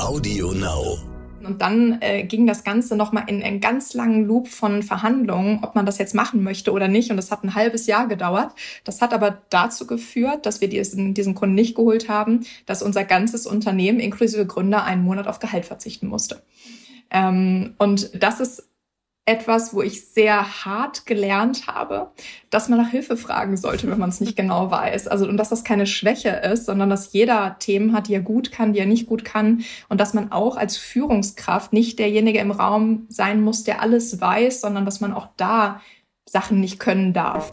Audio Now. Und dann äh, ging das Ganze nochmal in einen ganz langen Loop von Verhandlungen, ob man das jetzt machen möchte oder nicht. Und das hat ein halbes Jahr gedauert. Das hat aber dazu geführt, dass wir diesen, diesen Kunden nicht geholt haben, dass unser ganzes Unternehmen inklusive Gründer einen Monat auf Gehalt verzichten musste. Ähm, und das ist etwas, wo ich sehr hart gelernt habe, dass man nach Hilfe fragen sollte, wenn man es nicht genau weiß. Also und dass das keine Schwäche ist, sondern dass jeder Themen hat, die er gut kann, die er nicht gut kann und dass man auch als Führungskraft nicht derjenige im Raum sein muss, der alles weiß, sondern dass man auch da Sachen nicht können darf.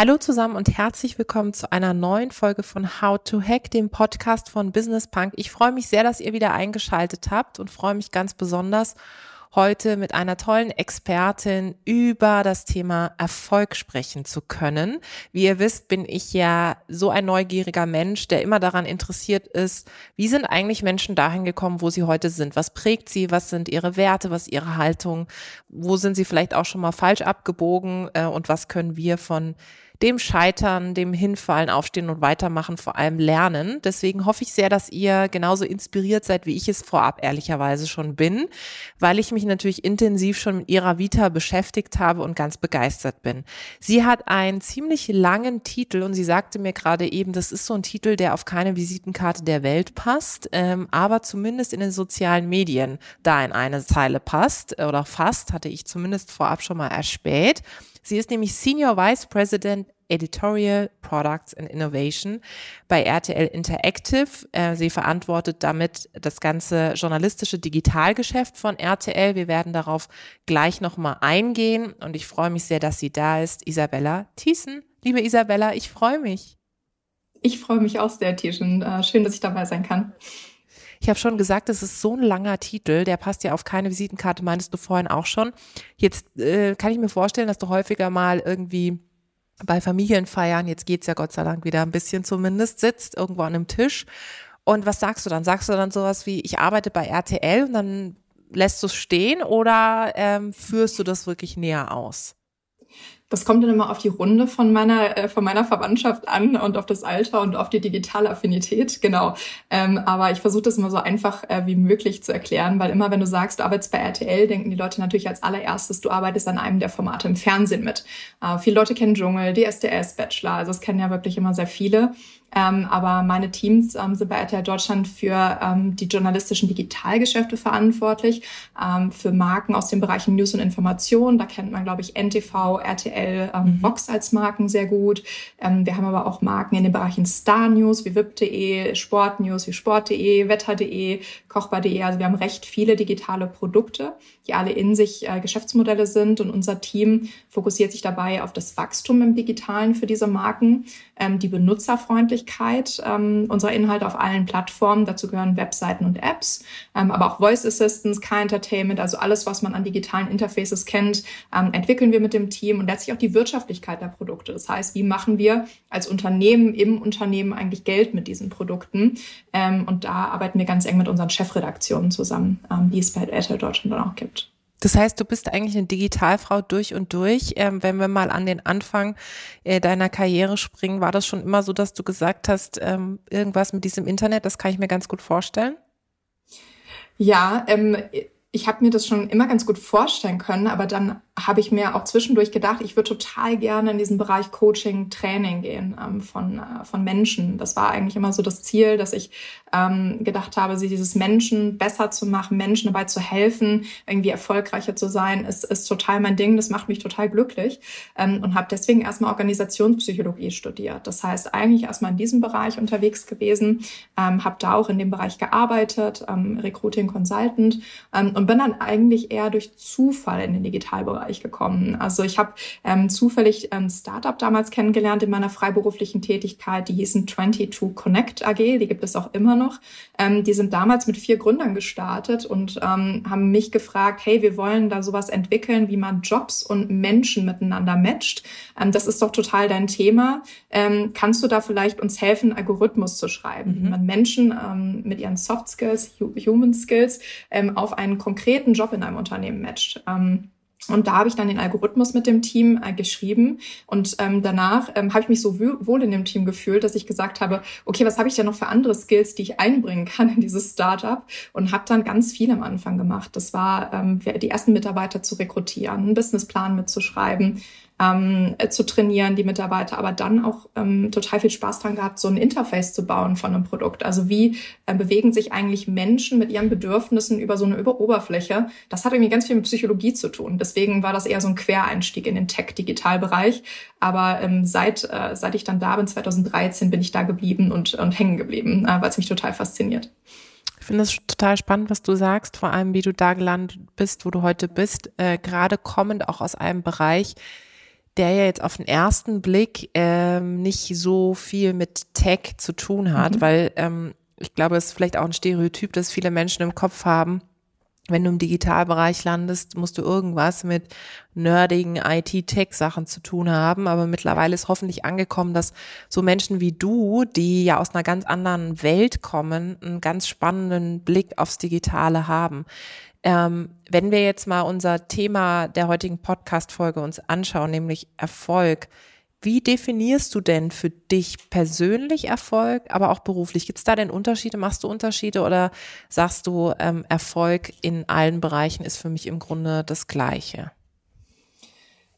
Hallo zusammen und herzlich willkommen zu einer neuen Folge von How to Hack, dem Podcast von Business Punk. Ich freue mich sehr, dass ihr wieder eingeschaltet habt und freue mich ganz besonders, heute mit einer tollen Expertin über das Thema Erfolg sprechen zu können. Wie ihr wisst, bin ich ja so ein neugieriger Mensch, der immer daran interessiert ist, wie sind eigentlich Menschen dahin gekommen, wo sie heute sind? Was prägt sie? Was sind ihre Werte? Was ihre Haltung? Wo sind sie vielleicht auch schon mal falsch abgebogen? Äh, und was können wir von dem Scheitern, dem Hinfallen, Aufstehen und Weitermachen vor allem lernen. Deswegen hoffe ich sehr, dass ihr genauso inspiriert seid, wie ich es vorab ehrlicherweise schon bin, weil ich mich natürlich intensiv schon mit ihrer Vita beschäftigt habe und ganz begeistert bin. Sie hat einen ziemlich langen Titel und sie sagte mir gerade eben, das ist so ein Titel, der auf keine Visitenkarte der Welt passt, ähm, aber zumindest in den sozialen Medien da in eine Zeile passt oder fast, hatte ich zumindest vorab schon mal erspäht. Sie ist nämlich Senior Vice President Editorial Products and Innovation bei RTL Interactive. Äh, sie verantwortet damit das ganze journalistische Digitalgeschäft von RTL. Wir werden darauf gleich nochmal eingehen und ich freue mich sehr, dass sie da ist. Isabella Thiessen. Liebe Isabella, ich freue mich. Ich freue mich auch sehr, Tischen. Äh, schön, dass ich dabei sein kann. Ich habe schon gesagt, es ist so ein langer Titel, der passt ja auf keine Visitenkarte, meintest du vorhin auch schon. Jetzt äh, kann ich mir vorstellen, dass du häufiger mal irgendwie bei Familienfeiern, jetzt geht's ja Gott sei Dank wieder ein bisschen zumindest, sitzt irgendwo an einem Tisch. Und was sagst du dann? Sagst du dann sowas wie, ich arbeite bei RTL und dann lässt du es stehen oder ähm, führst du das wirklich näher aus? Das kommt dann immer auf die Runde von meiner, äh, von meiner Verwandtschaft an und auf das Alter und auf die digitale Affinität, genau. Ähm, aber ich versuche das immer so einfach äh, wie möglich zu erklären, weil immer wenn du sagst, du arbeitest bei RTL, denken die Leute natürlich als allererstes, du arbeitest an einem der Formate im Fernsehen mit. Äh, viele Leute kennen Dschungel, DSDS, Bachelor, also das kennen ja wirklich immer sehr viele. Ähm, aber meine Teams ähm, sind bei RTL Deutschland für ähm, die journalistischen Digitalgeschäfte verantwortlich, ähm, für Marken aus den Bereichen News und Information. Da kennt man, glaube ich, NTV, RTL, ähm, mhm. Vox als Marken sehr gut. Ähm, wir haben aber auch Marken in den Bereichen Star News wie VIP.de, Sport News wie Sport.de, Wetter.de, Kochbar.de. Also wir haben recht viele digitale Produkte, die alle in sich äh, Geschäftsmodelle sind. Und unser Team fokussiert sich dabei auf das Wachstum im Digitalen für diese Marken, ähm, die Benutzerfreundlichkeit ähm, unserer Inhalte auf allen Plattformen. Dazu gehören Webseiten und Apps, ähm, aber auch Voice Assistance, Car Entertainment, also alles, was man an digitalen Interfaces kennt, ähm, entwickeln wir mit dem Team und letztlich auch die Wirtschaftlichkeit der Produkte. Das heißt, wie machen wir als Unternehmen im Unternehmen eigentlich Geld mit diesen Produkten? Ähm, und da arbeiten wir ganz eng mit unseren Chefredaktionen zusammen, ähm, die es bei Airtel Deutschland dann auch gibt. Das heißt, du bist eigentlich eine Digitalfrau durch und durch. Ähm, wenn wir mal an den Anfang äh, deiner Karriere springen, war das schon immer so, dass du gesagt hast, ähm, irgendwas mit diesem Internet, das kann ich mir ganz gut vorstellen? Ja, ähm, ich habe mir das schon immer ganz gut vorstellen können, aber dann habe ich mir auch zwischendurch gedacht, ich würde total gerne in diesen Bereich Coaching, Training gehen ähm, von, äh, von Menschen. Das war eigentlich immer so das Ziel, dass ich ähm, gedacht habe, sie dieses Menschen besser zu machen, Menschen dabei zu helfen, irgendwie erfolgreicher zu sein, ist, ist total mein Ding. Das macht mich total glücklich ähm, und habe deswegen erstmal Organisationspsychologie studiert. Das heißt, eigentlich erstmal in diesem Bereich unterwegs gewesen, ähm, habe da auch in dem Bereich gearbeitet, ähm, Recruiting Consultant ähm, und bin dann eigentlich eher durch Zufall in den Digitalbereich Bereich gekommen. Also ich habe ähm, zufällig ein Startup damals kennengelernt in meiner freiberuflichen Tätigkeit. Die hießen 22 Connect AG, die gibt es auch immer noch. Ähm, die sind damals mit vier Gründern gestartet und ähm, haben mich gefragt, hey, wir wollen da sowas entwickeln, wie man Jobs und Menschen miteinander matcht. Ähm, das ist doch total dein Thema. Ähm, kannst du da vielleicht uns helfen, Algorithmus zu schreiben, mhm. wie man Menschen ähm, mit ihren Soft Skills, Human Skills ähm, auf einen konkreten Job in einem Unternehmen matcht? Ähm, und da habe ich dann den Algorithmus mit dem Team äh, geschrieben. Und ähm, danach ähm, habe ich mich so wohl in dem Team gefühlt, dass ich gesagt habe, okay, was habe ich denn noch für andere Skills, die ich einbringen kann in dieses Startup? Und habe dann ganz viel am Anfang gemacht. Das war ähm, die ersten Mitarbeiter zu rekrutieren, einen Businessplan mitzuschreiben, ähm, äh, zu trainieren, die Mitarbeiter, aber dann auch ähm, total viel Spaß dran gehabt, so ein Interface zu bauen von einem Produkt. Also wie äh, bewegen sich eigentlich Menschen mit ihren Bedürfnissen über so eine Oberfläche? Das hat irgendwie ganz viel mit Psychologie zu tun. Deswegen war das eher so ein Quereinstieg in den Tech-Digital-Bereich. Aber ähm, seit, äh, seit ich dann da bin, 2013, bin ich da geblieben und, und hängen geblieben, äh, weil es mich total fasziniert. Ich finde es total spannend, was du sagst, vor allem wie du da gelandet bist, wo du heute bist, äh, gerade kommend auch aus einem Bereich, der ja jetzt auf den ersten Blick ähm, nicht so viel mit Tech zu tun hat, mhm. weil ähm, ich glaube, es ist vielleicht auch ein Stereotyp, das viele Menschen im Kopf haben. Wenn du im Digitalbereich landest, musst du irgendwas mit nerdigen IT-Tech-Sachen zu tun haben. Aber mittlerweile ist hoffentlich angekommen, dass so Menschen wie du, die ja aus einer ganz anderen Welt kommen, einen ganz spannenden Blick aufs Digitale haben. Ähm, wenn wir jetzt mal unser Thema der heutigen Podcast-Folge uns anschauen, nämlich Erfolg, wie definierst du denn für dich persönlich Erfolg, aber auch beruflich? Gibt es da denn Unterschiede? Machst du Unterschiede oder sagst du, ähm, Erfolg in allen Bereichen ist für mich im Grunde das Gleiche?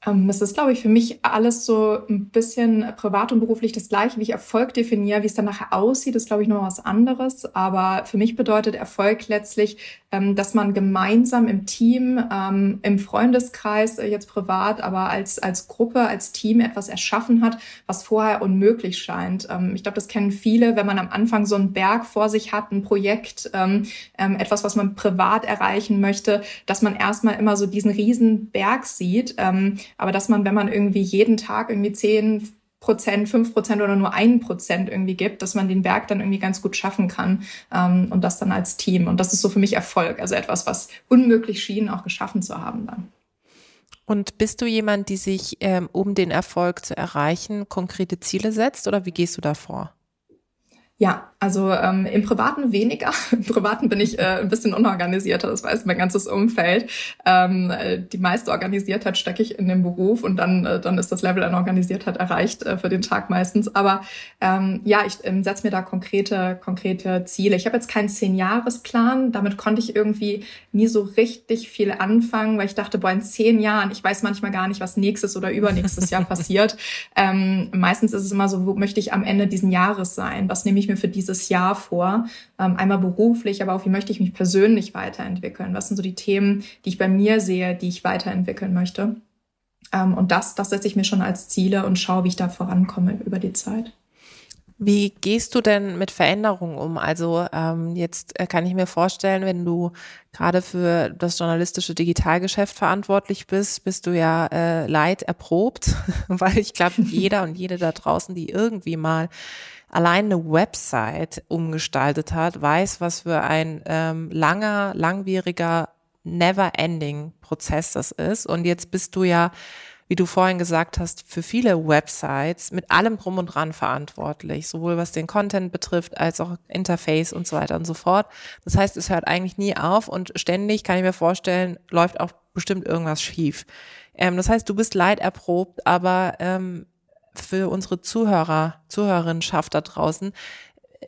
Ähm, es ist, glaube ich, für mich alles so ein bisschen privat und beruflich das Gleiche, wie ich Erfolg definiere. Wie es dann nachher aussieht, ist, glaube ich, noch was anderes. Aber für mich bedeutet Erfolg letztlich, ähm, dass man gemeinsam im Team, ähm, im Freundeskreis, äh, jetzt privat, aber als, als Gruppe, als Team etwas erschaffen hat, was vorher unmöglich scheint. Ich glaube, das kennen viele, wenn man am Anfang so einen Berg vor sich hat, ein Projekt, etwas, was man privat erreichen möchte, dass man erstmal immer so diesen riesen Berg sieht aber dass man, wenn man irgendwie jeden Tag irgendwie zehn Prozent, fünf Prozent oder nur ein Prozent irgendwie gibt, dass man den Berg dann irgendwie ganz gut schaffen kann ähm, und das dann als Team. Und das ist so für mich Erfolg, also etwas, was unmöglich schien, auch geschaffen zu haben dann. Und bist du jemand, die sich, ähm, um den Erfolg zu erreichen, konkrete Ziele setzt oder wie gehst du da vor? Ja, also ähm, im Privaten weniger. Im Privaten bin ich äh, ein bisschen unorganisierter, das weiß mein ganzes Umfeld. Ähm, äh, die meiste Organisiertheit stecke ich in den Beruf und dann, äh, dann ist das Level an Organisiertheit erreicht äh, für den Tag meistens. Aber ähm, ja, ich ähm, setze mir da konkrete, konkrete Ziele. Ich habe jetzt keinen Zehn-Jahres-Plan. Damit konnte ich irgendwie nie so richtig viel anfangen, weil ich dachte, boah, in zehn Jahren, ich weiß manchmal gar nicht, was nächstes oder übernächstes Jahr passiert. Ähm, meistens ist es immer so, wo möchte ich am Ende diesen Jahres sein? Was nehme ich mir für dieses Jahr vor? Ähm, einmal beruflich, aber auch wie möchte ich mich persönlich weiterentwickeln? Was sind so die Themen, die ich bei mir sehe, die ich weiterentwickeln möchte? Ähm, und das, das setze ich mir schon als Ziele und schaue, wie ich da vorankomme über die Zeit. Wie gehst du denn mit Veränderungen um? Also ähm, jetzt äh, kann ich mir vorstellen, wenn du gerade für das journalistische Digitalgeschäft verantwortlich bist, bist du ja äh, leid erprobt, weil ich glaube, jeder und jede da draußen, die irgendwie mal allein eine Website umgestaltet hat, weiß, was für ein ähm, langer, langwieriger, never-ending Prozess das ist. Und jetzt bist du ja, wie du vorhin gesagt hast, für viele Websites mit allem drum und dran verantwortlich, sowohl was den Content betrifft, als auch Interface und so weiter und so fort. Das heißt, es hört eigentlich nie auf und ständig, kann ich mir vorstellen, läuft auch bestimmt irgendwas schief. Ähm, das heißt, du bist leiderprobt, aber ähm, für unsere Zuhörer, Zuhörerinnenschaft da draußen,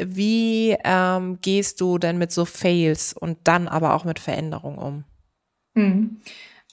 wie ähm, gehst du denn mit so Fails und dann aber auch mit Veränderungen um? Hm.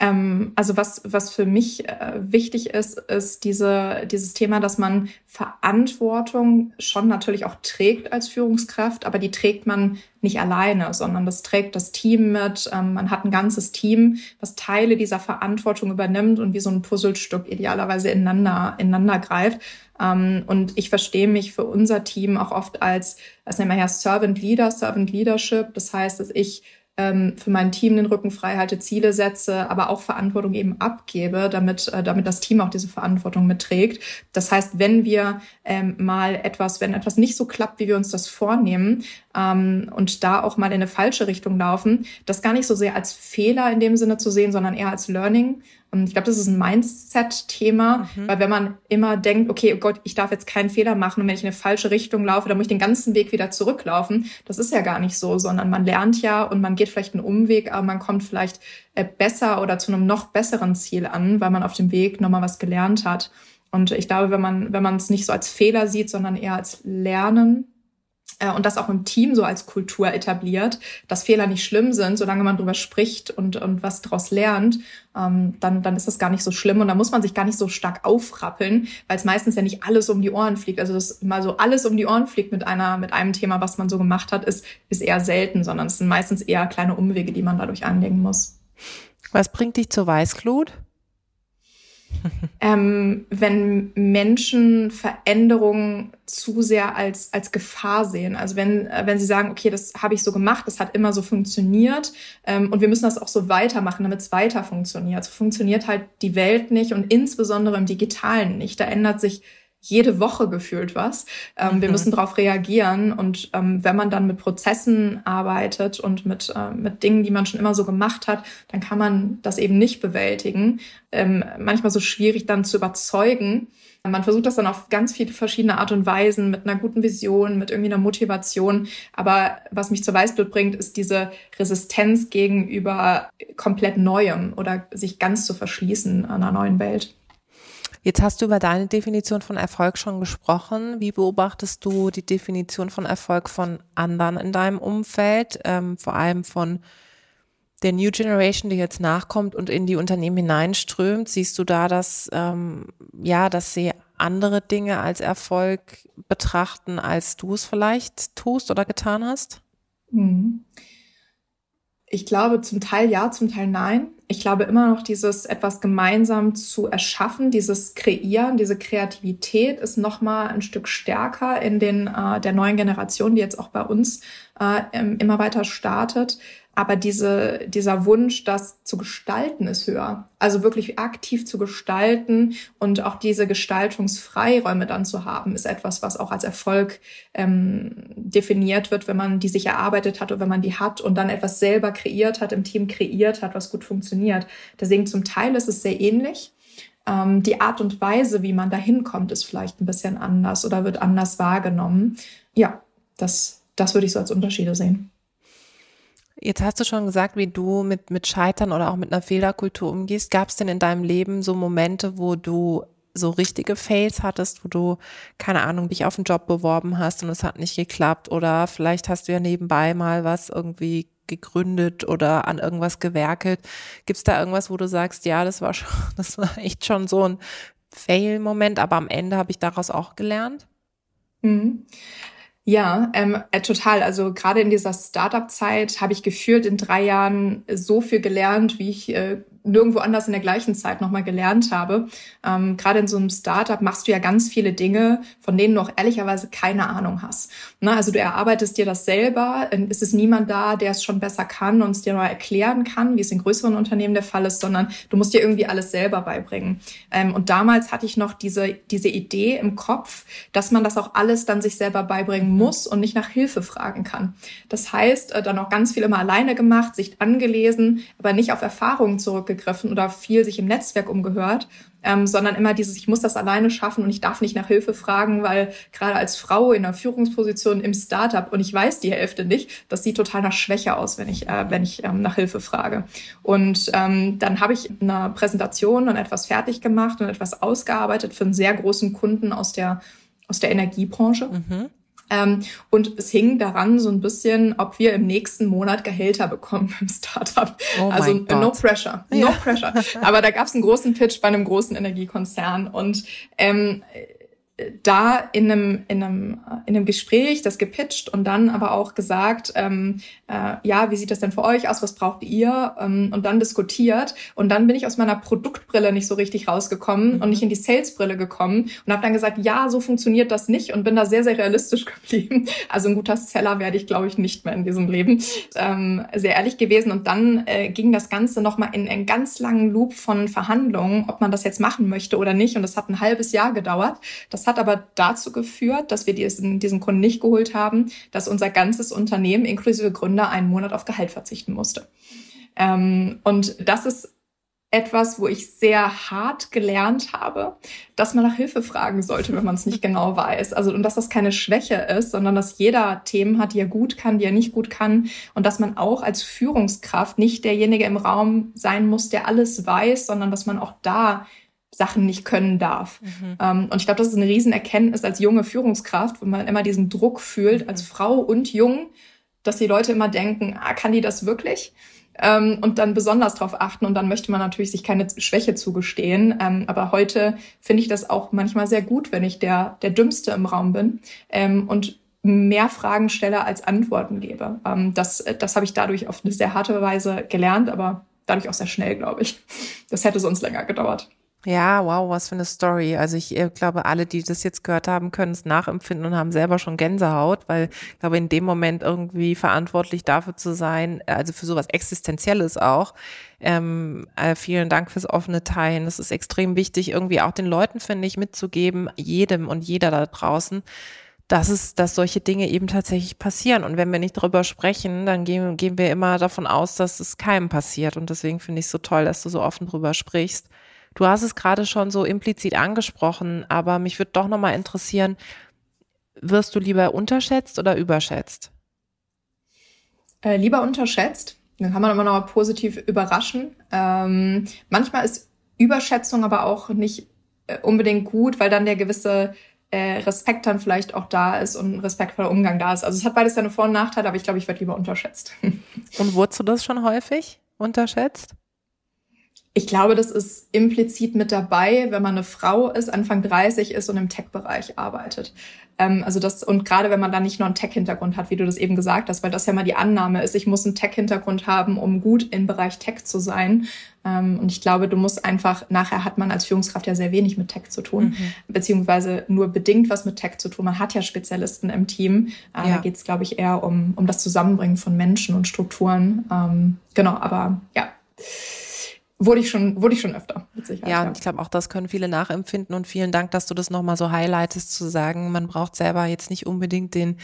Ähm, also was, was für mich äh, wichtig ist, ist diese, dieses Thema, dass man Verantwortung schon natürlich auch trägt als Führungskraft, aber die trägt man nicht alleine, sondern das trägt das Team mit. Ähm, man hat ein ganzes Team, was Teile dieser Verantwortung übernimmt und wie so ein Puzzlestück idealerweise ineinander, ineinander greift. Ähm, und ich verstehe mich für unser Team auch oft als, das nennen wir ja Servant Leader, Servant Leadership. Das heißt, dass ich ähm, für mein Team den Rücken frei halte, Ziele setze, aber auch Verantwortung eben abgebe, damit, äh, damit das Team auch diese Verantwortung mitträgt. Das heißt, wenn wir ähm, mal etwas, wenn etwas nicht so klappt, wie wir uns das vornehmen, ähm, und da auch mal in eine falsche Richtung laufen, das gar nicht so sehr als Fehler in dem Sinne zu sehen, sondern eher als Learning. Und ich glaube, das ist ein Mindset-Thema, mhm. weil wenn man immer denkt, okay, oh Gott, ich darf jetzt keinen Fehler machen und wenn ich in eine falsche Richtung laufe, dann muss ich den ganzen Weg wieder zurücklaufen. Das ist ja gar nicht so, sondern man lernt ja und man geht vielleicht einen Umweg, aber man kommt vielleicht äh, besser oder zu einem noch besseren Ziel an, weil man auf dem Weg nochmal was gelernt hat. Und ich glaube, wenn man, wenn man es nicht so als Fehler sieht, sondern eher als Lernen, und das auch im Team so als Kultur etabliert, dass Fehler nicht schlimm sind, solange man drüber spricht und, und was daraus lernt, ähm, dann, dann ist das gar nicht so schlimm und da muss man sich gar nicht so stark aufrappeln, weil es meistens ja nicht alles um die Ohren fliegt. Also dass mal so alles um die Ohren fliegt mit einer, mit einem Thema, was man so gemacht hat, ist, ist eher selten, sondern es sind meistens eher kleine Umwege, die man dadurch anlegen muss. Was bringt dich zur Weißglut? Ähm, wenn Menschen Veränderungen zu sehr als, als Gefahr sehen. Also wenn, äh, wenn sie sagen, okay, das habe ich so gemacht, das hat immer so funktioniert ähm, und wir müssen das auch so weitermachen, damit es weiter funktioniert. So funktioniert halt die Welt nicht und insbesondere im Digitalen nicht. Da ändert sich jede Woche gefühlt was. Ähm, mhm. Wir müssen darauf reagieren. Und ähm, wenn man dann mit Prozessen arbeitet und mit, äh, mit Dingen, die man schon immer so gemacht hat, dann kann man das eben nicht bewältigen. Ähm, manchmal so schwierig dann zu überzeugen. Man versucht das dann auf ganz viele verschiedene Art und Weisen, mit einer guten Vision, mit irgendwie einer Motivation. Aber was mich zur Weißblut bringt, ist diese Resistenz gegenüber komplett Neuem oder sich ganz zu verschließen an einer neuen Welt. Jetzt hast du über deine Definition von Erfolg schon gesprochen. Wie beobachtest du die Definition von Erfolg von anderen in deinem Umfeld, ähm, vor allem von der New Generation, die jetzt nachkommt und in die Unternehmen hineinströmt? Siehst du da, dass ähm, ja, dass sie andere Dinge als Erfolg betrachten, als du es vielleicht tust oder getan hast? Mhm. Ich glaube zum Teil ja, zum Teil nein. Ich glaube immer noch dieses etwas gemeinsam zu erschaffen, dieses Kreieren, diese Kreativität ist noch mal ein Stück stärker in den äh, der neuen Generation, die jetzt auch bei uns äh, immer weiter startet. Aber diese, dieser Wunsch, das zu gestalten, ist höher. Also wirklich aktiv zu gestalten und auch diese Gestaltungsfreiräume dann zu haben, ist etwas, was auch als Erfolg ähm, definiert wird, wenn man die sich erarbeitet hat und wenn man die hat und dann etwas selber kreiert hat, im Team kreiert hat, was gut funktioniert. Deswegen zum Teil ist es sehr ähnlich. Ähm, die Art und Weise, wie man da hinkommt, ist vielleicht ein bisschen anders oder wird anders wahrgenommen. Ja, das, das würde ich so als Unterschiede sehen. Jetzt hast du schon gesagt, wie du mit, mit Scheitern oder auch mit einer Fehlerkultur umgehst. Gab es denn in deinem Leben so Momente, wo du so richtige Fails hattest, wo du, keine Ahnung, dich auf einen Job beworben hast und es hat nicht geklappt oder vielleicht hast du ja nebenbei mal was irgendwie gegründet oder an irgendwas gewerkelt. Gibt es da irgendwas, wo du sagst, ja, das war schon, das war echt schon so ein Fail-Moment, aber am Ende habe ich daraus auch gelernt? Mhm. Ja, ähm, äh, total. Also gerade in dieser Startup-Zeit habe ich gefühlt in drei Jahren so viel gelernt, wie ich äh, nirgendwo anders in der gleichen Zeit nochmal gelernt habe. Ähm, Gerade in so einem Startup machst du ja ganz viele Dinge, von denen du auch ehrlicherweise keine Ahnung hast. Na, also du erarbeitest dir das selber, es ist niemand da, der es schon besser kann und es dir mal erklären kann, wie es in größeren Unternehmen der Fall ist, sondern du musst dir irgendwie alles selber beibringen. Ähm, und damals hatte ich noch diese, diese Idee im Kopf, dass man das auch alles dann sich selber beibringen muss und nicht nach Hilfe fragen kann. Das heißt, äh, dann auch ganz viel immer alleine gemacht, sich angelesen, aber nicht auf Erfahrungen zurück zurückgegriffen oder viel sich im Netzwerk umgehört, ähm, sondern immer dieses, ich muss das alleine schaffen und ich darf nicht nach Hilfe fragen, weil gerade als Frau in einer Führungsposition im Startup und ich weiß die Hälfte nicht, das sieht total nach Schwäche aus, wenn ich, äh, wenn ich ähm, nach Hilfe frage. Und ähm, dann habe ich eine Präsentation und etwas fertig gemacht und etwas ausgearbeitet für einen sehr großen Kunden aus der, aus der Energiebranche. Mhm. Ähm, und es hing daran so ein bisschen, ob wir im nächsten Monat Gehälter bekommen im Startup. Oh also no pressure, no ja. pressure. Aber da gab es einen großen Pitch bei einem großen Energiekonzern und ähm, da in einem, in einem, in einem Gespräch das gepitcht und dann aber auch gesagt, ähm, äh, ja, wie sieht das denn für euch aus, was braucht ihr? Ähm, und dann diskutiert. Und dann bin ich aus meiner Produktbrille nicht so richtig rausgekommen mhm. und nicht in die Salesbrille gekommen und habe dann gesagt, ja, so funktioniert das nicht und bin da sehr, sehr realistisch geblieben. Also ein guter Seller werde ich, glaube ich, nicht mehr in diesem Leben. Ähm, sehr ehrlich gewesen. Und dann äh, ging das Ganze nochmal in einen ganz langen Loop von Verhandlungen, ob man das jetzt machen möchte oder nicht. Und das hat ein halbes Jahr gedauert. Das hat aber dazu geführt, dass wir diesen, diesen Kunden nicht geholt haben, dass unser ganzes Unternehmen inklusive Gründer einen Monat auf Gehalt verzichten musste. Ähm, und das ist etwas, wo ich sehr hart gelernt habe, dass man nach Hilfe fragen sollte, wenn man es nicht genau weiß. Also und dass das keine Schwäche ist, sondern dass jeder Themen hat, die er gut kann, die er nicht gut kann und dass man auch als Führungskraft nicht derjenige im Raum sein muss, der alles weiß, sondern dass man auch da Sachen nicht können darf. Mhm. Ähm, und ich glaube, das ist eine Riesenerkenntnis als junge Führungskraft, wenn man immer diesen Druck fühlt, als Frau und jung, dass die Leute immer denken, ah, kann die das wirklich? ähm, und dann besonders darauf achten. Und dann möchte man natürlich sich keine Schwäche zugestehen. Ähm, aber heute finde ich das auch manchmal sehr gut, wenn ich der, der Dümmste im Raum bin ähm, und mehr Fragen stelle als Antworten gebe. Ähm, das das habe ich dadurch auf eine sehr harte Weise gelernt, aber dadurch auch sehr schnell, glaube ich. Das hätte sonst länger gedauert. Ja, wow, was für eine Story. Also ich äh, glaube, alle, die das jetzt gehört haben, können es nachempfinden und haben selber schon Gänsehaut, weil ich glaube, in dem Moment irgendwie verantwortlich dafür zu sein, äh, also für sowas Existenzielles auch. Ähm, äh, vielen Dank fürs offene Teilen. Das ist extrem wichtig, irgendwie auch den Leuten, finde ich, mitzugeben, jedem und jeder da draußen, dass es, dass solche Dinge eben tatsächlich passieren. Und wenn wir nicht darüber sprechen, dann gehen, gehen wir immer davon aus, dass es keinem passiert. Und deswegen finde ich es so toll, dass du so offen drüber sprichst. Du hast es gerade schon so implizit angesprochen, aber mich würde doch nochmal interessieren, wirst du lieber unterschätzt oder überschätzt? Äh, lieber unterschätzt. Dann kann man immer noch positiv überraschen. Ähm, manchmal ist Überschätzung aber auch nicht äh, unbedingt gut, weil dann der gewisse äh, Respekt dann vielleicht auch da ist und ein respektvoller Umgang da ist. Also es hat beides seine Vor- und Nachteile, aber ich glaube, ich werde lieber unterschätzt. Und wurdest du das schon häufig unterschätzt? Ich glaube, das ist implizit mit dabei, wenn man eine Frau ist, Anfang 30 ist und im Tech-Bereich arbeitet. Ähm, also das, und gerade wenn man da nicht nur einen Tech-Hintergrund hat, wie du das eben gesagt hast, weil das ja mal die Annahme ist, ich muss einen Tech-Hintergrund haben, um gut im Bereich Tech zu sein. Ähm, und ich glaube, du musst einfach, nachher hat man als Führungskraft ja sehr wenig mit Tech zu tun, mhm. beziehungsweise nur bedingt was mit Tech zu tun. Man hat ja Spezialisten im Team. Äh, ja. Da geht es, glaube ich, eher um, um das Zusammenbringen von Menschen und Strukturen. Ähm, genau, aber ja wurde ich schon, wurde ich schon öfter, mit Sicherheit. Ja, und ich glaube, auch das können viele nachempfinden und vielen Dank, dass du das nochmal so highlightest, zu sagen, man braucht selber jetzt nicht unbedingt den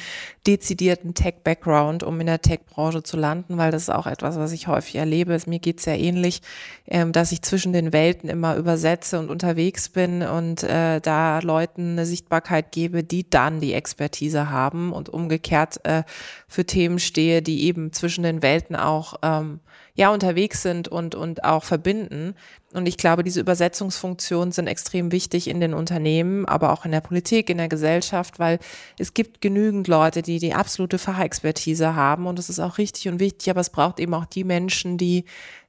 dezidierten Tech-Background, um in der Tech-Branche zu landen, weil das ist auch etwas, was ich häufig erlebe. Mir geht's ja ähnlich, ähm, dass ich zwischen den Welten immer übersetze und unterwegs bin und äh, da Leuten eine Sichtbarkeit gebe, die dann die Expertise haben und umgekehrt äh, für Themen stehe, die eben zwischen den Welten auch ähm, ja unterwegs sind und, und auch verbinden. Und ich glaube, diese Übersetzungsfunktionen sind extrem wichtig in den Unternehmen, aber auch in der Politik, in der Gesellschaft, weil es gibt genügend Leute, die die absolute Fachexpertise haben und das ist auch richtig und wichtig, aber es braucht eben auch die Menschen, die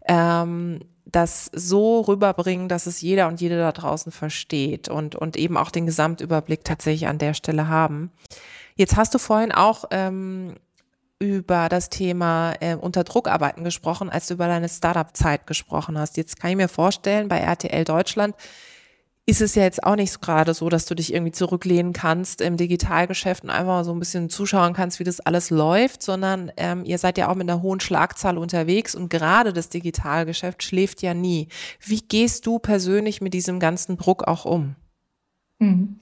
ähm, das so rüberbringen, dass es jeder und jede da draußen versteht und, und eben auch den Gesamtüberblick tatsächlich an der Stelle haben. Jetzt hast du vorhin auch ähm, über das Thema äh, unter Druck arbeiten gesprochen, als du über deine Startup-Zeit gesprochen hast. Jetzt kann ich mir vorstellen, bei RTL Deutschland ist es ja jetzt auch nicht gerade so, dass du dich irgendwie zurücklehnen kannst im Digitalgeschäft und einfach so ein bisschen zuschauen kannst, wie das alles läuft, sondern ähm, ihr seid ja auch mit einer hohen Schlagzahl unterwegs und gerade das Digitalgeschäft schläft ja nie. Wie gehst du persönlich mit diesem ganzen Druck auch um? Hm.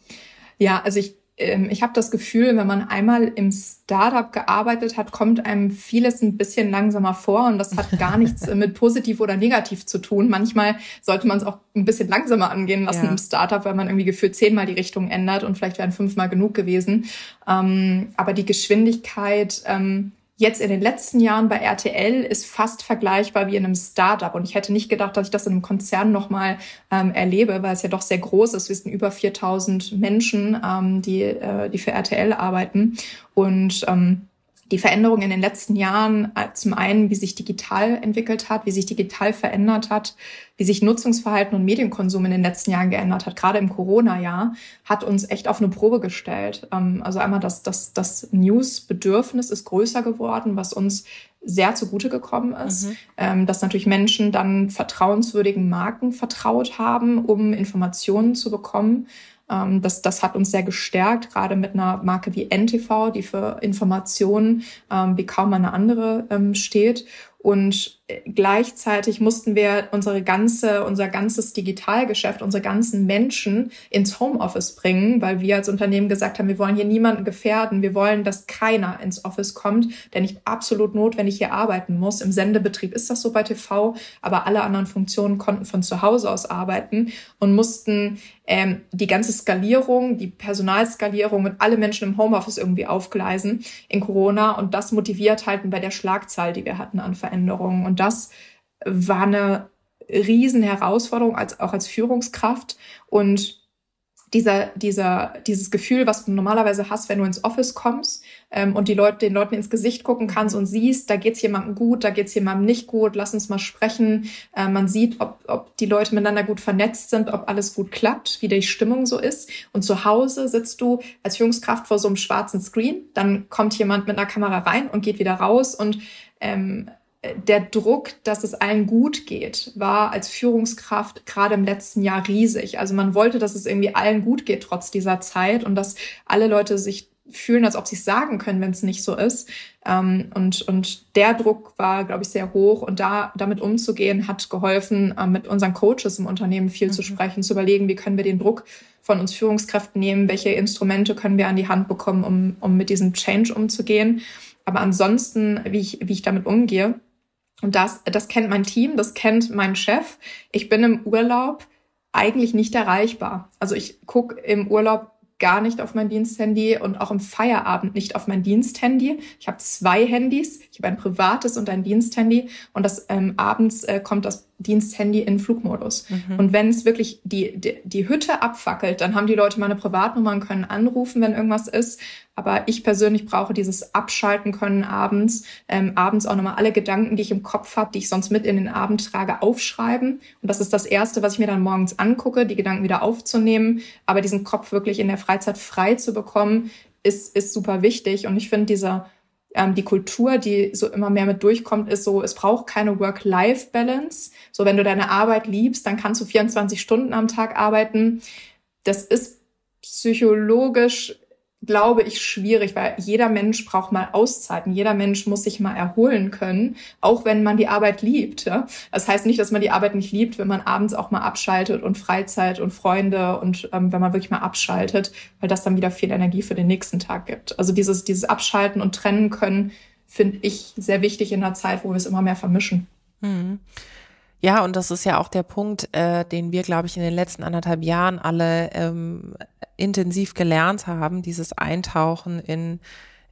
Ja, also ich ich habe das Gefühl, wenn man einmal im Startup gearbeitet hat, kommt einem vieles ein bisschen langsamer vor und das hat gar nichts mit positiv oder negativ zu tun. Manchmal sollte man es auch ein bisschen langsamer angehen lassen ja. im Startup, weil man irgendwie gefühlt zehnmal die Richtung ändert und vielleicht wären fünfmal genug gewesen. Ähm, aber die Geschwindigkeit ähm, jetzt in den letzten Jahren bei RTL ist fast vergleichbar wie in einem Startup. Und ich hätte nicht gedacht, dass ich das in einem Konzern nochmal ähm, erlebe, weil es ja doch sehr groß ist. Wir sind über 4000 Menschen, ähm, die, äh, die für RTL arbeiten. Und ähm, die Veränderung in den letzten Jahren, äh, zum einen, wie sich digital entwickelt hat, wie sich digital verändert hat, wie sich Nutzungsverhalten und Medienkonsum in den letzten Jahren geändert hat, gerade im Corona-Jahr, hat uns echt auf eine Probe gestellt. Ähm, also einmal das, das, das News-Bedürfnis ist größer geworden, was uns sehr zugute gekommen ist, mhm. Ähm, dass natürlich Menschen dann vertrauenswürdigen Marken vertraut haben, um Informationen zu bekommen ähm, das, das hat uns sehr gestärkt, gerade mit einer Marke wie NTV, die für Informationen ähm, wie kaum eine andere ähm, steht. Und gleichzeitig mussten wir unsere ganze, unser ganzes Digitalgeschäft, unsere ganzen Menschen ins Homeoffice bringen, weil wir als Unternehmen gesagt haben, wir wollen hier niemanden gefährden. Wir wollen, dass keiner ins Office kommt, der nicht absolut notwendig hier arbeiten muss. Im Sendebetrieb ist das so bei TV, aber alle anderen Funktionen konnten von zu Hause aus arbeiten und mussten ähm, die ganze Skalierung, die Personalskalierung mit alle Menschen im Homeoffice irgendwie aufgleisen in Corona. Und das motiviert halt bei der Schlagzahl, die wir hatten an Veränderungen. Und das war eine riesen Herausforderung, als, auch als Führungskraft. Und dieser, dieser, dieses Gefühl, was du normalerweise hast, wenn du ins Office kommst ähm, und die Leute, den Leuten ins Gesicht gucken kannst und siehst, da geht's jemandem gut, da geht's jemandem nicht gut, lass uns mal sprechen. Äh, man sieht, ob, ob die Leute miteinander gut vernetzt sind, ob alles gut klappt, wie die Stimmung so ist. Und zu Hause sitzt du als Führungskraft vor so einem schwarzen Screen, dann kommt jemand mit einer Kamera rein und geht wieder raus und ähm, der Druck, dass es allen gut geht, war als Führungskraft gerade im letzten Jahr riesig. Also man wollte, dass es irgendwie allen gut geht trotz dieser Zeit und dass alle Leute sich fühlen, als ob sie es sagen können, wenn es nicht so ist. Ähm, und, und der Druck war, glaube ich, sehr hoch. Und da damit umzugehen, hat geholfen, ähm, mit unseren Coaches im Unternehmen viel mhm. zu sprechen, zu überlegen, wie können wir den Druck von uns Führungskräften nehmen, welche Instrumente können wir an die Hand bekommen, um, um mit diesem Change umzugehen. Aber ansonsten, wie ich, wie ich damit umgehe, und das, das kennt mein Team, das kennt mein Chef. Ich bin im Urlaub eigentlich nicht erreichbar. Also ich gucke im Urlaub gar nicht auf mein Diensthandy und auch im Feierabend nicht auf mein Diensthandy. Ich habe zwei Handys. Ich habe ein privates und ein Diensthandy. Und das ähm, abends äh, kommt das Diensthandy in Flugmodus. Mhm. Und wenn es wirklich die, die, die Hütte abfackelt, dann haben die Leute meine Privatnummer und können anrufen, wenn irgendwas ist. Aber ich persönlich brauche dieses Abschalten können abends, ähm, abends auch nochmal alle Gedanken, die ich im Kopf habe, die ich sonst mit in den Abend trage, aufschreiben. Und das ist das Erste, was ich mir dann morgens angucke, die Gedanken wieder aufzunehmen. Aber diesen Kopf wirklich in der Freizeit frei zu bekommen, ist, ist super wichtig. Und ich finde, dieser ähm, die Kultur, die so immer mehr mit durchkommt, ist so, es braucht keine Work-Life-Balance. So, wenn du deine Arbeit liebst, dann kannst du 24 Stunden am Tag arbeiten. Das ist psychologisch glaube ich, schwierig, weil jeder Mensch braucht mal Auszeiten. Jeder Mensch muss sich mal erholen können, auch wenn man die Arbeit liebt. Das heißt nicht, dass man die Arbeit nicht liebt, wenn man abends auch mal abschaltet und Freizeit und Freunde und ähm, wenn man wirklich mal abschaltet, weil das dann wieder viel Energie für den nächsten Tag gibt. Also dieses, dieses Abschalten und Trennen können, finde ich sehr wichtig in einer Zeit, wo wir es immer mehr vermischen. Mhm. Ja, und das ist ja auch der Punkt, äh, den wir, glaube ich, in den letzten anderthalb Jahren alle ähm, intensiv gelernt haben, dieses Eintauchen in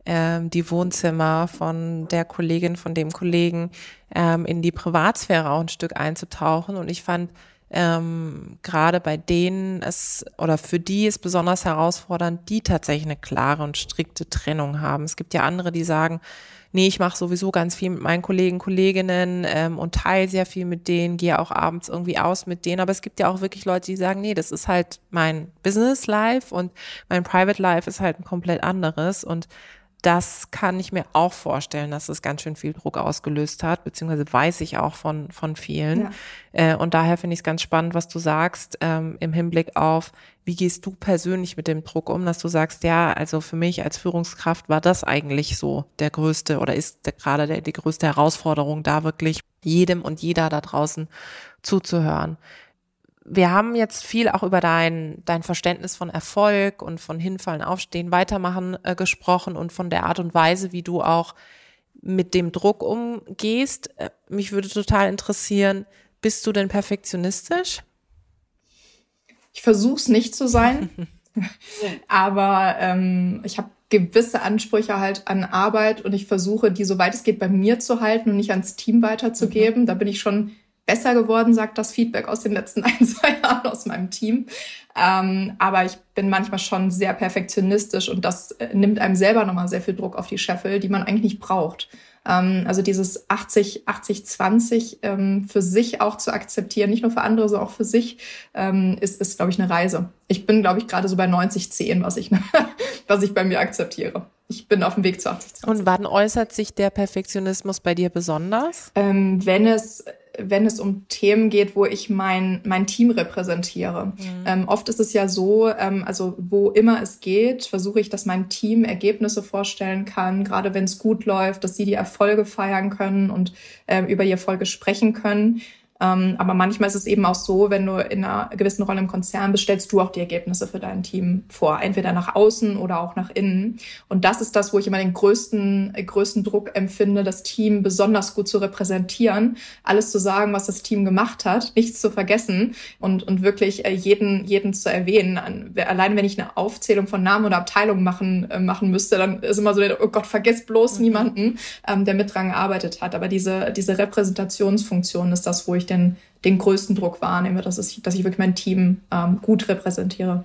ähm, die Wohnzimmer von der Kollegin, von dem Kollegen, ähm, in die Privatsphäre auch ein Stück einzutauchen. Und ich fand, ähm, gerade bei denen es oder für die ist besonders herausfordernd, die tatsächlich eine klare und strikte Trennung haben. Es gibt ja andere, die sagen, nee, ich mache sowieso ganz viel mit meinen Kollegen, Kolleginnen ähm, und teile sehr viel mit denen, gehe auch abends irgendwie aus mit denen. Aber es gibt ja auch wirklich Leute, die sagen, nee, das ist halt mein Business Life und mein Private Life ist halt ein komplett anderes. Und das kann ich mir auch vorstellen, dass es ganz schön viel Druck ausgelöst hat, beziehungsweise weiß ich auch von, von vielen. Ja. Äh, und daher finde ich es ganz spannend, was du sagst ähm, im Hinblick auf, wie gehst du persönlich mit dem Druck um, dass du sagst, ja, also für mich als Führungskraft war das eigentlich so der größte oder ist gerade der, die größte Herausforderung, da wirklich jedem und jeder da draußen zuzuhören wir haben jetzt viel auch über dein, dein Verständnis von Erfolg und von Hinfallen, Aufstehen, Weitermachen äh, gesprochen und von der Art und Weise, wie du auch mit dem Druck umgehst. Äh, mich würde total interessieren, bist du denn perfektionistisch? Ich versuche es nicht zu sein, aber ähm, ich habe gewisse Ansprüche halt an Arbeit und ich versuche, die soweit es geht bei mir zu halten und nicht ans Team weiterzugeben. Mhm. Da bin ich schon besser geworden, sagt das Feedback aus den letzten ein, zwei Jahren aus meinem Team. Ähm, aber ich bin manchmal schon sehr perfektionistisch und das äh, nimmt einem selber nochmal sehr viel Druck auf die Scheffel, die man eigentlich nicht braucht. Ähm, also dieses 80, 80, 20 ähm, für sich auch zu akzeptieren, nicht nur für andere, sondern auch für sich, ähm, ist, ist glaube ich, eine Reise. Ich bin, glaube ich, gerade so bei 90, 10, was ich, was ich bei mir akzeptiere. Ich bin auf dem Weg zu 80, 20. Und wann äußert sich der Perfektionismus bei dir besonders? Ähm, wenn es wenn es um Themen geht, wo ich mein, mein Team repräsentiere. Mhm. Ähm, oft ist es ja so, ähm, also wo immer es geht, versuche ich, dass mein Team Ergebnisse vorstellen kann, gerade wenn es gut läuft, dass sie die Erfolge feiern können und äh, über die Erfolge sprechen können. Ähm, aber manchmal ist es eben auch so, wenn du in einer gewissen Rolle im Konzern bist, stellst du auch die Ergebnisse für dein Team vor, entweder nach außen oder auch nach innen. Und das ist das, wo ich immer den größten, größten Druck empfinde, das Team besonders gut zu repräsentieren, alles zu sagen, was das Team gemacht hat, nichts zu vergessen und, und wirklich äh, jeden, jeden zu erwähnen. Allein wenn ich eine Aufzählung von Namen oder Abteilungen machen, äh, machen müsste, dann ist immer so, oh Gott, vergesst bloß mhm. niemanden, ähm, der mit dran gearbeitet hat. Aber diese, diese Repräsentationsfunktion ist das, wo ich ich den, den größten Druck wahrnehme, dass, es, dass ich wirklich mein Team ähm, gut repräsentiere.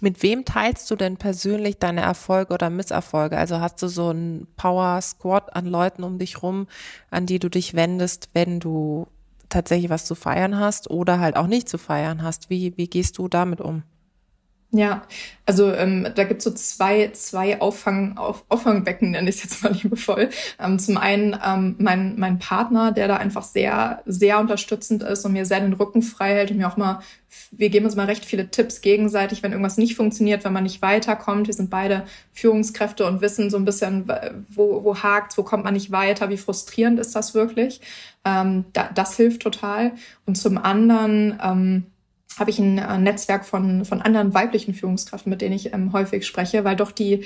Mit wem teilst du denn persönlich deine Erfolge oder Misserfolge? Also hast du so einen Power Squad an Leuten um dich rum, an die du dich wendest, wenn du tatsächlich was zu feiern hast oder halt auch nicht zu feiern hast? Wie, wie gehst du damit um? Ja, also ähm, da gibt's so zwei, zwei Auffang, auf, Auffangbecken, nenne ich es jetzt mal liebevoll. Ähm, zum einen ähm, mein, mein Partner, der da einfach sehr, sehr unterstützend ist und mir sehr den Rücken frei hält und mir auch mal, wir geben uns mal recht viele Tipps gegenseitig, wenn irgendwas nicht funktioniert, wenn man nicht weiterkommt. Wir sind beide Führungskräfte und wissen so ein bisschen, wo, wo hakt, wo kommt man nicht weiter, wie frustrierend ist das wirklich. Ähm, da, das hilft total. Und zum anderen, ähm, habe ich ein äh, Netzwerk von, von anderen weiblichen Führungskräften, mit denen ich ähm, häufig spreche, weil doch die,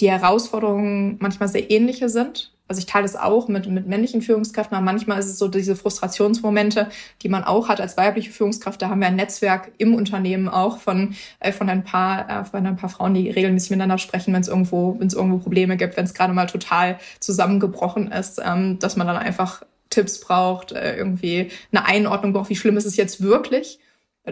die Herausforderungen manchmal sehr ähnliche sind. Also ich teile das auch mit, mit männlichen Führungskräften, aber manchmal ist es so diese Frustrationsmomente, die man auch hat als weibliche Führungskraft. Da haben wir ein Netzwerk im Unternehmen auch von, äh, von ein paar, äh, von ein paar Frauen, die regelmäßig miteinander sprechen, wenn es irgendwo, wenn es irgendwo Probleme gibt, wenn es gerade mal total zusammengebrochen ist, ähm, dass man dann einfach Tipps braucht, äh, irgendwie eine Einordnung braucht, wie schlimm ist es jetzt wirklich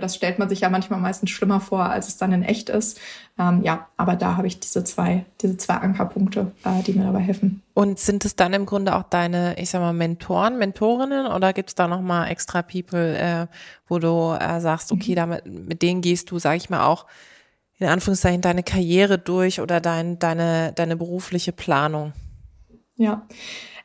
das stellt man sich ja manchmal meistens schlimmer vor, als es dann in echt ist. Ähm, ja, aber da habe ich diese zwei, diese zwei Ankerpunkte, äh, die mir dabei helfen. Und sind es dann im Grunde auch deine, ich sag mal, Mentoren, Mentorinnen oder gibt es da nochmal extra People, äh, wo du äh, sagst, okay, mhm. damit, mit denen gehst du, sage ich mal, auch in Anführungszeichen deine Karriere durch oder dein, deine, deine berufliche Planung? Ja.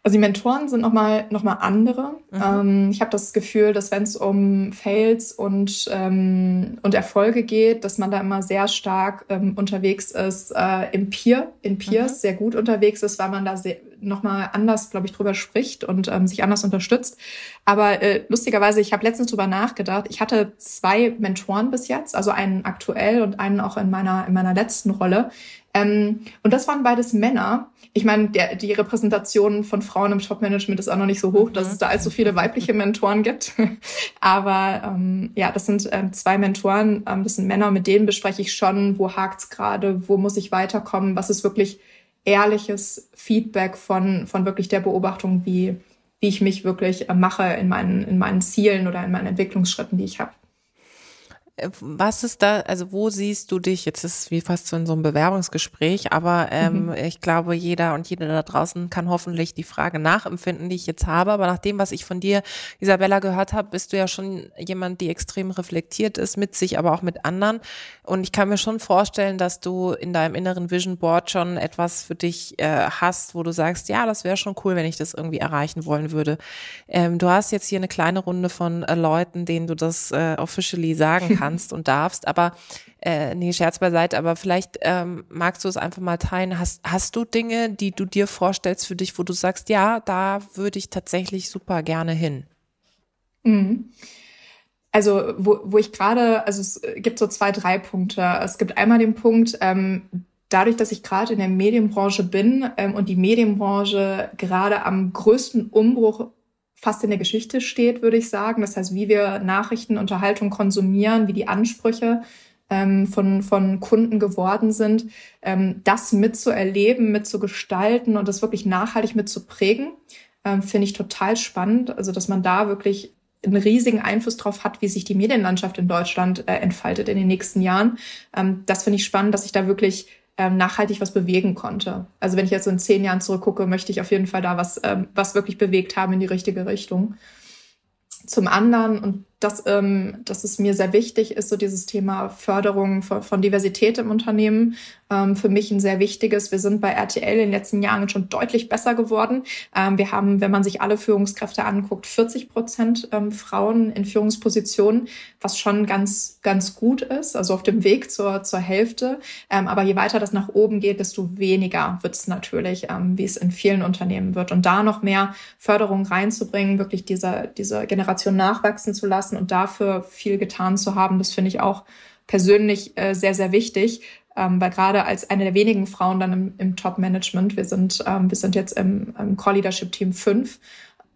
Also die Mentoren sind nochmal noch mal andere. Mhm. Ähm, ich habe das Gefühl, dass wenn es um Fails und, ähm, und Erfolge geht, dass man da immer sehr stark ähm, unterwegs ist, äh, im Peer, in Peers mhm. sehr gut unterwegs ist, weil man da sehr, nochmal anders, glaube ich, drüber spricht und ähm, sich anders unterstützt. Aber äh, lustigerweise, ich habe letztens drüber nachgedacht. Ich hatte zwei Mentoren bis jetzt, also einen aktuell und einen auch in meiner in meiner letzten Rolle. Ähm, und das waren beides Männer. Ich meine, der, die Repräsentation von Frauen im Top-Management ist auch noch nicht so hoch, dass es da allzu viele weibliche Mentoren gibt. Aber ähm, ja, das sind ähm, zwei Mentoren, ähm, das sind Männer, mit denen bespreche ich schon, wo hakt's gerade, wo muss ich weiterkommen, was ist wirklich ehrliches Feedback von, von wirklich der Beobachtung, wie, wie ich mich wirklich äh, mache in meinen, in meinen Zielen oder in meinen Entwicklungsschritten, die ich habe. Was ist da, also wo siehst du dich? Jetzt ist es wie fast so in so einem Bewerbungsgespräch, aber ähm, mhm. ich glaube, jeder und jede da draußen kann hoffentlich die Frage nachempfinden, die ich jetzt habe. Aber nach dem, was ich von dir, Isabella, gehört habe, bist du ja schon jemand, die extrem reflektiert ist mit sich, aber auch mit anderen. Und ich kann mir schon vorstellen, dass du in deinem inneren Vision Board schon etwas für dich äh, hast, wo du sagst, ja, das wäre schon cool, wenn ich das irgendwie erreichen wollen würde. Ähm, du hast jetzt hier eine kleine Runde von äh, Leuten, denen du das äh, officially sagen kannst. Kannst und darfst. Aber äh, nee, Scherz beiseite, aber vielleicht ähm, magst du es einfach mal teilen. Hast, hast du Dinge, die du dir vorstellst für dich, wo du sagst, ja, da würde ich tatsächlich super gerne hin? Mhm. Also, wo, wo ich gerade, also es gibt so zwei, drei Punkte. Es gibt einmal den Punkt, ähm, dadurch, dass ich gerade in der Medienbranche bin ähm, und die Medienbranche gerade am größten Umbruch fast in der Geschichte steht, würde ich sagen. Das heißt, wie wir Nachrichten, Unterhaltung konsumieren, wie die Ansprüche ähm, von, von Kunden geworden sind, ähm, das mitzuerleben, mitzugestalten und das wirklich nachhaltig mitzuprägen, ähm, finde ich total spannend. Also, dass man da wirklich einen riesigen Einfluss darauf hat, wie sich die Medienlandschaft in Deutschland äh, entfaltet in den nächsten Jahren. Ähm, das finde ich spannend, dass ich da wirklich ähm, nachhaltig was bewegen konnte. Also wenn ich jetzt so in zehn Jahren zurückgucke, möchte ich auf jeden Fall da was, ähm, was wirklich bewegt haben in die richtige Richtung. Zum anderen, und das, ähm, das ist mir sehr wichtig, ist so dieses Thema Förderung von, von Diversität im Unternehmen. Ähm, für mich ein sehr wichtiges. Wir sind bei RTL in den letzten Jahren schon deutlich besser geworden. Ähm, wir haben, wenn man sich alle Führungskräfte anguckt, 40 Prozent ähm, Frauen in Führungspositionen, was schon ganz, ganz gut ist, also auf dem Weg zur, zur Hälfte. Ähm, aber je weiter das nach oben geht, desto weniger wird es natürlich, ähm, wie es in vielen Unternehmen wird. Und da noch mehr Förderung reinzubringen, wirklich diese, diese Generation nachwachsen zu lassen, lassen und dafür viel getan zu haben, das finde ich auch persönlich äh, sehr, sehr wichtig. Ähm, weil gerade als eine der wenigen Frauen dann im, im Top-Management, wir sind, ähm, wir sind jetzt im, im Core-Leadership-Team 5,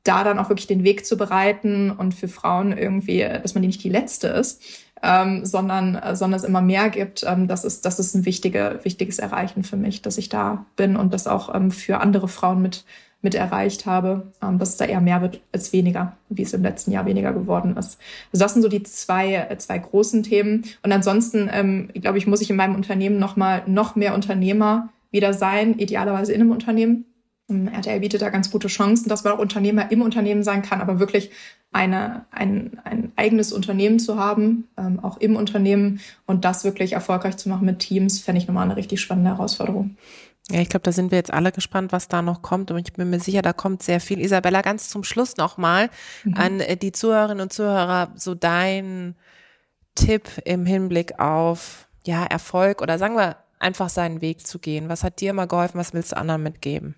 da dann auch wirklich den Weg zu bereiten und für Frauen irgendwie, dass man die nicht die Letzte ist, ähm, sondern, äh, sondern es immer mehr gibt, ähm, das, ist, das ist ein wichtige, wichtiges Erreichen für mich, dass ich da bin und das auch ähm, für andere Frauen mit, mit erreicht habe, ähm, dass es da eher mehr wird als weniger, wie es im letzten Jahr weniger geworden ist. Also das sind so die zwei, äh, zwei großen Themen. Und ansonsten, ähm, glaube ich, muss ich in meinem Unternehmen noch mal noch mehr Unternehmer wieder sein, idealerweise in einem Unternehmen. Ähm, RTL bietet da ganz gute Chancen, dass man auch Unternehmer im Unternehmen sein kann, aber wirklich eine, ein, ein eigenes Unternehmen zu haben, ähm, auch im Unternehmen und das wirklich erfolgreich zu machen mit Teams, fände ich nochmal eine richtig spannende Herausforderung. Ja, ich glaube, da sind wir jetzt alle gespannt, was da noch kommt. Und ich bin mir sicher, da kommt sehr viel. Isabella, ganz zum Schluss nochmal mhm. an äh, die Zuhörerinnen und Zuhörer, so dein Tipp im Hinblick auf, ja, Erfolg oder sagen wir einfach seinen Weg zu gehen. Was hat dir immer geholfen? Was willst du anderen mitgeben?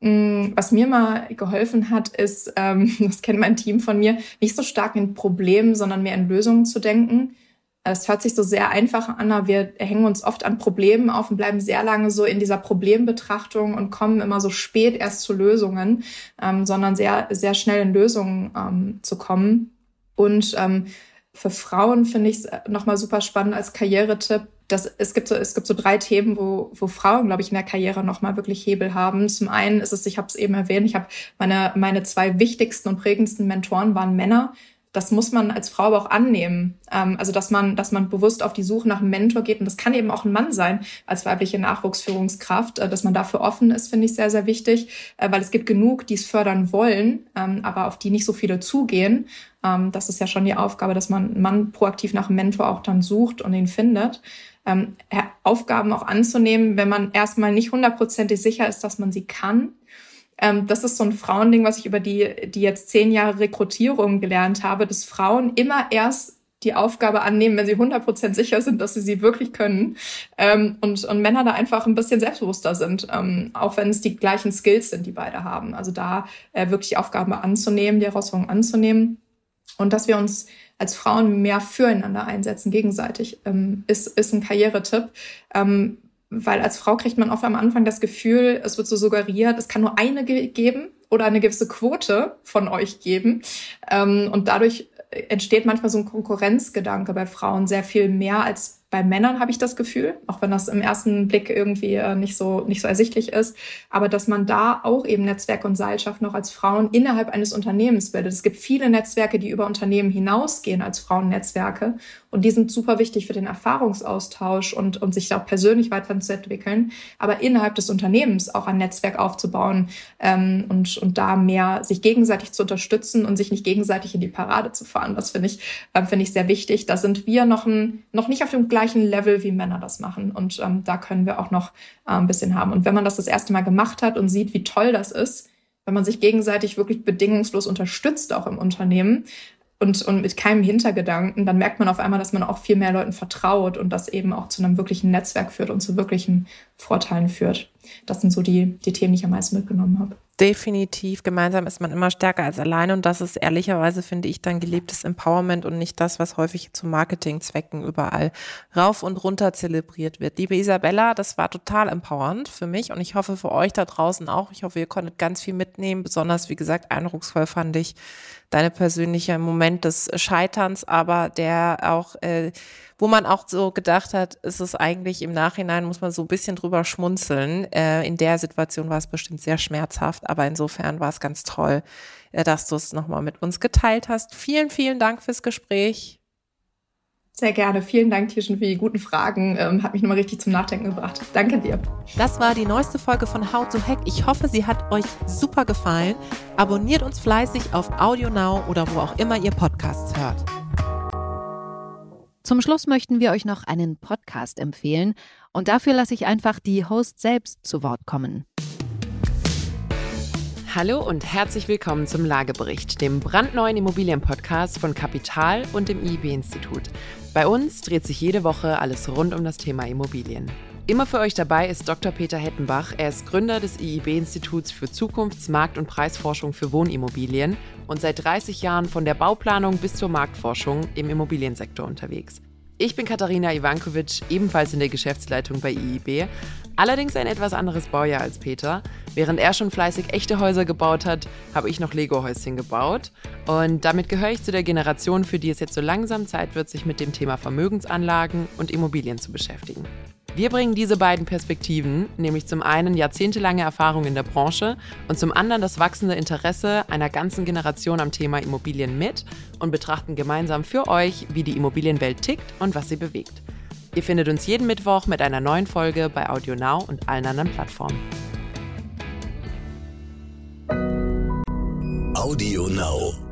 Mm, was mir mal geholfen hat, ist, ähm, das kennt mein Team von mir, nicht so stark in Problemen, sondern mehr in Lösungen zu denken. Es hört sich so sehr einfach an, aber wir hängen uns oft an Problemen auf und bleiben sehr lange so in dieser Problembetrachtung und kommen immer so spät erst zu Lösungen, ähm, sondern sehr, sehr schnell in Lösungen ähm, zu kommen. Und ähm, für Frauen finde ich es nochmal super spannend als Karrieretipp. Dass es gibt so es gibt so drei Themen, wo, wo Frauen, glaube ich, in der Karriere nochmal wirklich Hebel haben. Zum einen ist es, ich habe es eben erwähnt, ich habe meine meine zwei wichtigsten und prägendsten Mentoren waren Männer, das muss man als Frau aber auch annehmen. Ähm, also dass man, dass man bewusst auf die Suche nach einem Mentor geht. Und das kann eben auch ein Mann sein als weibliche Nachwuchsführungskraft. Äh, dass man dafür offen ist, finde ich sehr, sehr wichtig, äh, weil es gibt genug, die es fördern wollen, ähm, aber auf die nicht so viele zugehen. Ähm, das ist ja schon die Aufgabe, dass man einen Mann proaktiv nach einem Mentor auch dann sucht und ihn findet. Ähm, Aufgaben auch anzunehmen, wenn man erstmal nicht hundertprozentig sicher ist, dass man sie kann ähm, das ist so ein Frauending, was ich über die, die jetzt zehn Jahre Rekrutierung gelernt habe, dass Frauen immer erst die Aufgabe annehmen, wenn sie 100% sicher sind, dass sie sie wirklich können. Ähm, und, und Männer da einfach ein bisschen selbstbewusster sind, ähm, auch wenn es die gleichen Skills sind, die beide haben. Also da äh, wirklich Aufgaben anzunehmen, die Herausforderungen anzunehmen. Und dass wir uns als Frauen mehr füreinander einsetzen, gegenseitig, ähm, ist, ist ein Karrieretipp. Ähm, weil als Frau kriegt man oft am Anfang das Gefühl, es wird so suggeriert, es kann nur eine ge geben oder eine gewisse Quote von euch geben. Ähm, und dadurch entsteht manchmal so ein Konkurrenzgedanke bei Frauen sehr viel mehr als bei Männern habe ich das Gefühl, auch wenn das im ersten Blick irgendwie äh, nicht so nicht so ersichtlich ist, aber dass man da auch eben Netzwerke und Seilschaft noch als Frauen innerhalb eines Unternehmens bildet. Es gibt viele Netzwerke, die über Unternehmen hinausgehen als Frauennetzwerke und die sind super wichtig für den Erfahrungsaustausch und und sich auch persönlich weiterzuentwickeln, aber innerhalb des Unternehmens auch ein Netzwerk aufzubauen ähm, und und da mehr sich gegenseitig zu unterstützen und sich nicht gegenseitig in die Parade zu fahren. Das finde ich äh, finde ich sehr wichtig. Da sind wir noch ein, noch nicht auf dem gleichen gleichen Level, wie Männer das machen. Und ähm, da können wir auch noch äh, ein bisschen haben. Und wenn man das das erste Mal gemacht hat und sieht, wie toll das ist, wenn man sich gegenseitig wirklich bedingungslos unterstützt, auch im Unternehmen, und, und mit keinem Hintergedanken, dann merkt man auf einmal, dass man auch viel mehr Leuten vertraut und das eben auch zu einem wirklichen Netzwerk führt und zu wirklichen Vorteilen führt. Das sind so die, die Themen, die ich am meisten mitgenommen habe. Definitiv. Gemeinsam ist man immer stärker als alleine und das ist ehrlicherweise, finde ich, dann gelebtes Empowerment und nicht das, was häufig zu Marketingzwecken überall rauf und runter zelebriert wird. Liebe Isabella, das war total empowernd für mich und ich hoffe für euch da draußen auch. Ich hoffe, ihr konntet ganz viel mitnehmen. Besonders, wie gesagt, eindrucksvoll fand ich deine persönliche Moment des Scheiterns, aber der auch äh, wo man auch so gedacht hat, ist es eigentlich im Nachhinein, muss man so ein bisschen drüber schmunzeln, Äh, in der Situation war es bestimmt sehr schmerzhaft, aber insofern war es ganz toll, äh, dass du es nochmal mit uns geteilt hast. Vielen, vielen Dank fürs Gespräch. Sehr gerne. Vielen Dank, Tierchen, für die guten Fragen. Ähm, hat mich nochmal richtig zum Nachdenken gebracht. Danke dir. Das war die neueste Folge von How to Hack. Ich hoffe, sie hat euch super gefallen. Abonniert uns fleißig auf AudioNow oder wo auch immer ihr Podcasts hört. Zum Schluss möchten wir euch noch einen Podcast empfehlen und dafür lasse ich einfach die Host selbst zu Wort kommen. Hallo und herzlich willkommen zum Lagebericht, dem brandneuen Immobilienpodcast von Kapital und dem IIB-Institut. Bei uns dreht sich jede Woche alles rund um das Thema Immobilien. Immer für euch dabei ist Dr. Peter Hettenbach. Er ist Gründer des IIB-Instituts für Zukunfts-, Markt- und Preisforschung für Wohnimmobilien und seit 30 Jahren von der Bauplanung bis zur Marktforschung im Immobiliensektor unterwegs. Ich bin Katharina Ivankovic, ebenfalls in der Geschäftsleitung bei IIB, allerdings ein etwas anderes Baujahr als Peter. Während er schon fleißig echte Häuser gebaut hat, habe ich noch Lego-Häuschen gebaut. Und damit gehöre ich zu der Generation, für die es jetzt so langsam Zeit wird, sich mit dem Thema Vermögensanlagen und Immobilien zu beschäftigen. Wir bringen diese beiden Perspektiven, nämlich zum einen jahrzehntelange Erfahrung in der Branche und zum anderen das wachsende Interesse einer ganzen Generation am Thema Immobilien mit und betrachten gemeinsam für euch, wie die Immobilienwelt tickt und was sie bewegt. Ihr findet uns jeden Mittwoch mit einer neuen Folge bei Audio Now und allen anderen Plattformen. Audio Now.